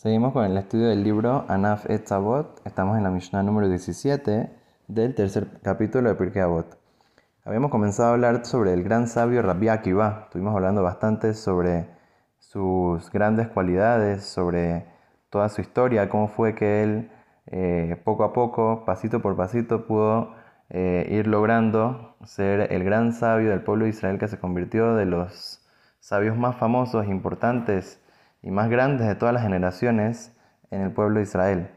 Seguimos con el estudio del libro Anaf Etzavot. Estamos en la Mishnah número 17 del tercer capítulo de Pirkei Avot. Habíamos comenzado a hablar sobre el gran sabio Rabbi Akiva. Estuvimos hablando bastante sobre sus grandes cualidades, sobre toda su historia, cómo fue que él eh, poco a poco, pasito por pasito, pudo eh, ir logrando ser el gran sabio del pueblo de Israel que se convirtió de los sabios más famosos, importantes y más grandes de todas las generaciones en el pueblo de Israel.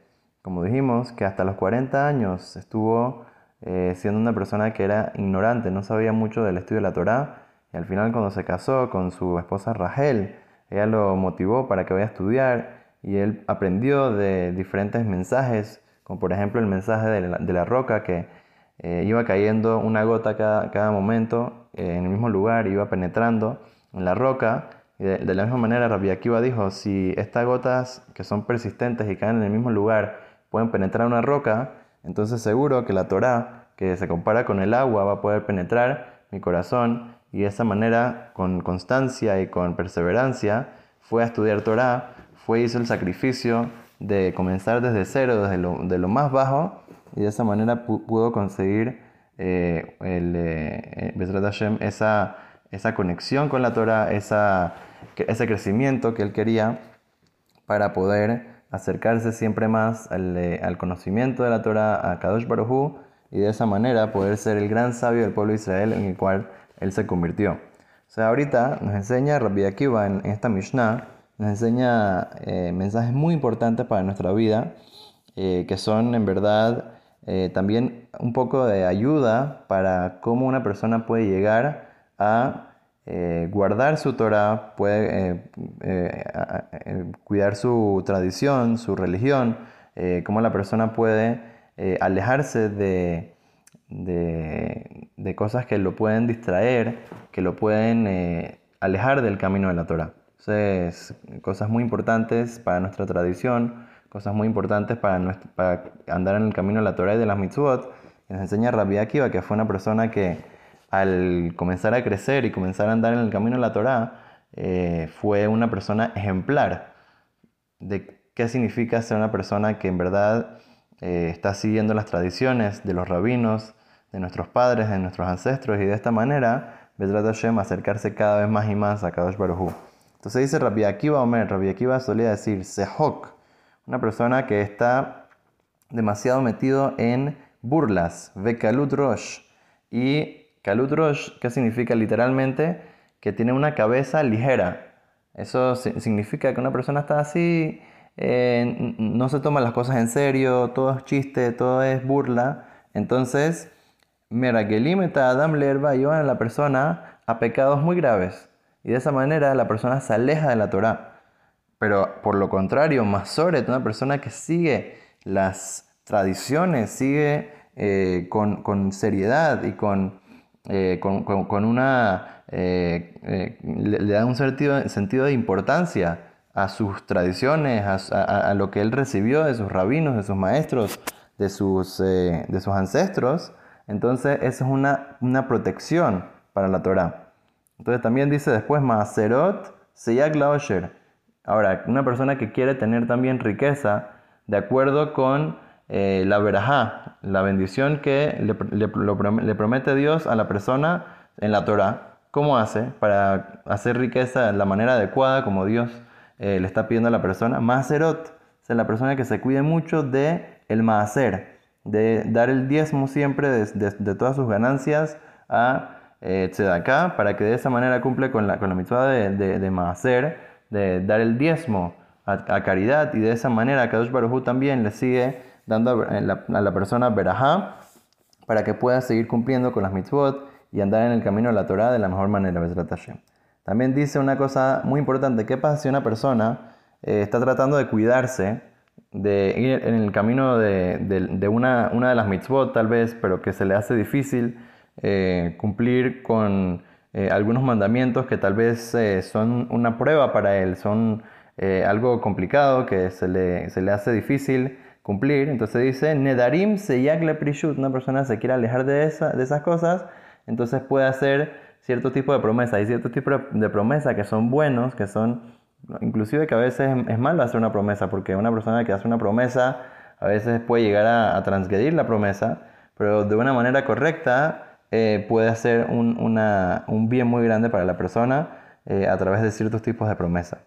Como dijimos, que hasta los 40 años estuvo eh, siendo una persona que era ignorante, no sabía mucho del estudio de la Torá, y al final cuando se casó con su esposa Rahel, ella lo motivó para que vaya a estudiar, y él aprendió de diferentes mensajes, como por ejemplo el mensaje de la, roca, que eh, iba cayendo una gota cada, cada momento eh, en el mismo lugar, iba penetrando en la roca, de, la misma manera, Rabbi Akiva dijo, si estas gotas que son persistentes y caen en el mismo lugar pueden penetrar una roca, entonces seguro que la Torah, que se compara con el agua, va a poder penetrar mi corazón. Y de esa manera, con constancia y con perseverancia, fue a estudiar Torah, fue hizo el sacrificio de comenzar desde cero, desde lo, de lo más bajo, y de esa manera pudo conseguir eh, el, eh, eh esa, esa conexión con la Torah, esa ese crecimiento que él quería para poder acercarse siempre más al, eh, conocimiento de la Torah, a Kadosh Baruj y de esa manera poder ser el gran sabio del pueblo de Israel en el cual él se convirtió. O sea, ahorita nos enseña Rabbi Akiva en, esta Mishnah, nos enseña eh, mensajes muy importantes para nuestra vida, eh, que son en verdad también un poco de ayuda para cómo una persona puede llegar eh, guardar su Torah, puede eh, eh, cuidar su tradición, su religión, cómo la persona puede alejarse de, de, cosas que lo pueden distraer, que lo pueden alejar del camino de la Torah. Entonces, cosas muy importantes para nuestra tradición, cosas muy importantes para, andar en el camino de la Torah y de las mitzvot. Nos enseña Rabbi Akiva, que fue una persona que al comenzar a crecer y comenzar a andar en el camino de la Torá, eh, fue una persona ejemplar. De qué significa ser una persona que en verdad eh, está siguiendo las tradiciones de los rabinos, de nuestros padres, de nuestros ancestros, y de esta manera, Bedrat Hashem acercarse cada vez más y más a Kadosh Baruj Entonces dice Rabbi Akiva Omer, Rabbi Akiva solía decir Sehok, una persona que está demasiado metido en burlas, Vekalut Rosh, y Kalut Rosh, ¿qué significa literalmente? Que tiene una cabeza ligera. Eso significa que una persona está así, eh, no se toma las cosas en serio, todo es chiste, todo es burla. Entonces, Meragelimeta Adam Lerva llevan a la persona a pecados muy graves. Y de esa manera la persona se aleja de la Torah. Pero por lo contrario, Masoret, una persona que sigue las tradiciones, sigue eh, con, con seriedad y con eh, con, una... Eh, eh, le, da un sentido, sentido, de importancia a sus tradiciones, a, lo que él recibió de sus rabinos, de sus maestros, de sus, de sus ancestros. Entonces, eso es una, una protección para la Torah. Entonces, también dice después, Maaserot Seyak Laosher. Ahora, una persona que quiere tener también riqueza, de acuerdo con eh, la verajá, la bendición que le, promete Dios a la persona en la Torah. ¿Cómo hace para hacer riqueza de la manera adecuada, como Dios eh, le está pidiendo a la persona? Maaserot, es la persona que se cuide mucho de el maaser, de dar el diezmo siempre de, todas sus ganancias a eh, para que de esa manera cumple con la, con la mitzvah de, de, de maaser, de dar el diezmo a, caridad, y de esa manera Kadosh Baruj también le sigue dando a la, persona verajá para que pueda seguir cumpliendo con las mitzvot y andar en el camino de la Torah de la mejor manera. También dice una cosa muy importante, ¿qué pasa si una persona eh, está tratando de cuidarse, de ir en el camino de, una, de las mitzvot tal vez, pero que se le hace difícil eh, cumplir con eh, algunos mandamientos que tal vez son una prueba para él, son algo complicado, que se le hace difícil cumplir. Entonces dice, Nedarim seyak le prishut, una persona se quiere alejar de, esa, de esas cosas, entonces puede hacer cierto tipo de promesa. Hay ciertos tipos de promesa que son buenos, que son Inclusive que a veces es malo hacer una promesa, porque una persona que hace una promesa a veces puede llegar a, transgredir la promesa, pero de una manera correcta eh, puede hacer un, un, bien muy grande para la persona eh, a través de ciertos tipos de promesa.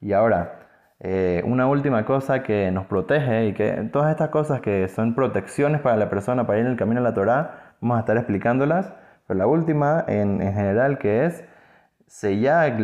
Y ahora, eh, una última cosa que nos protege y que todas estas cosas que son protecciones para la persona para ir en el camino a la Torah, vamos a estar explicándolas, pero la última en, en general que es Seyag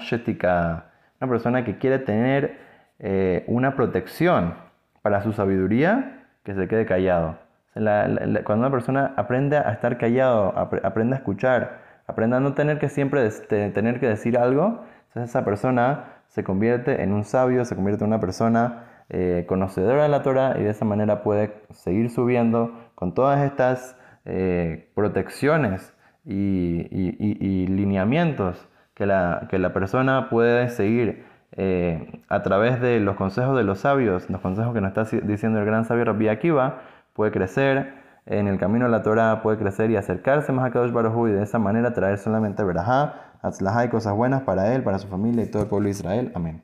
shetika, una persona que quiere tener eh, una protección para su sabiduría, que se quede callado. cuando una persona aprende a estar callado, aprende a escuchar, aprende a no tener que siempre tener que decir algo, entonces esa persona se convierte en un sabio, se convierte en una persona eh, conocedora de la Torah y de esa manera puede seguir subiendo con todas estas eh, protecciones y, lineamientos que la, que la, persona puede seguir eh, a través de los consejos de los sabios, los consejos que nos está diciendo el gran sabio Rabbi Akiva, puede crecer en el camino de la Torah, puede crecer y acercarse más a Kadosh Baruj y de esa manera traer solamente verajá, atzlajá y cosas buenas para él, para su familia y todo el pueblo de Israel. Amén.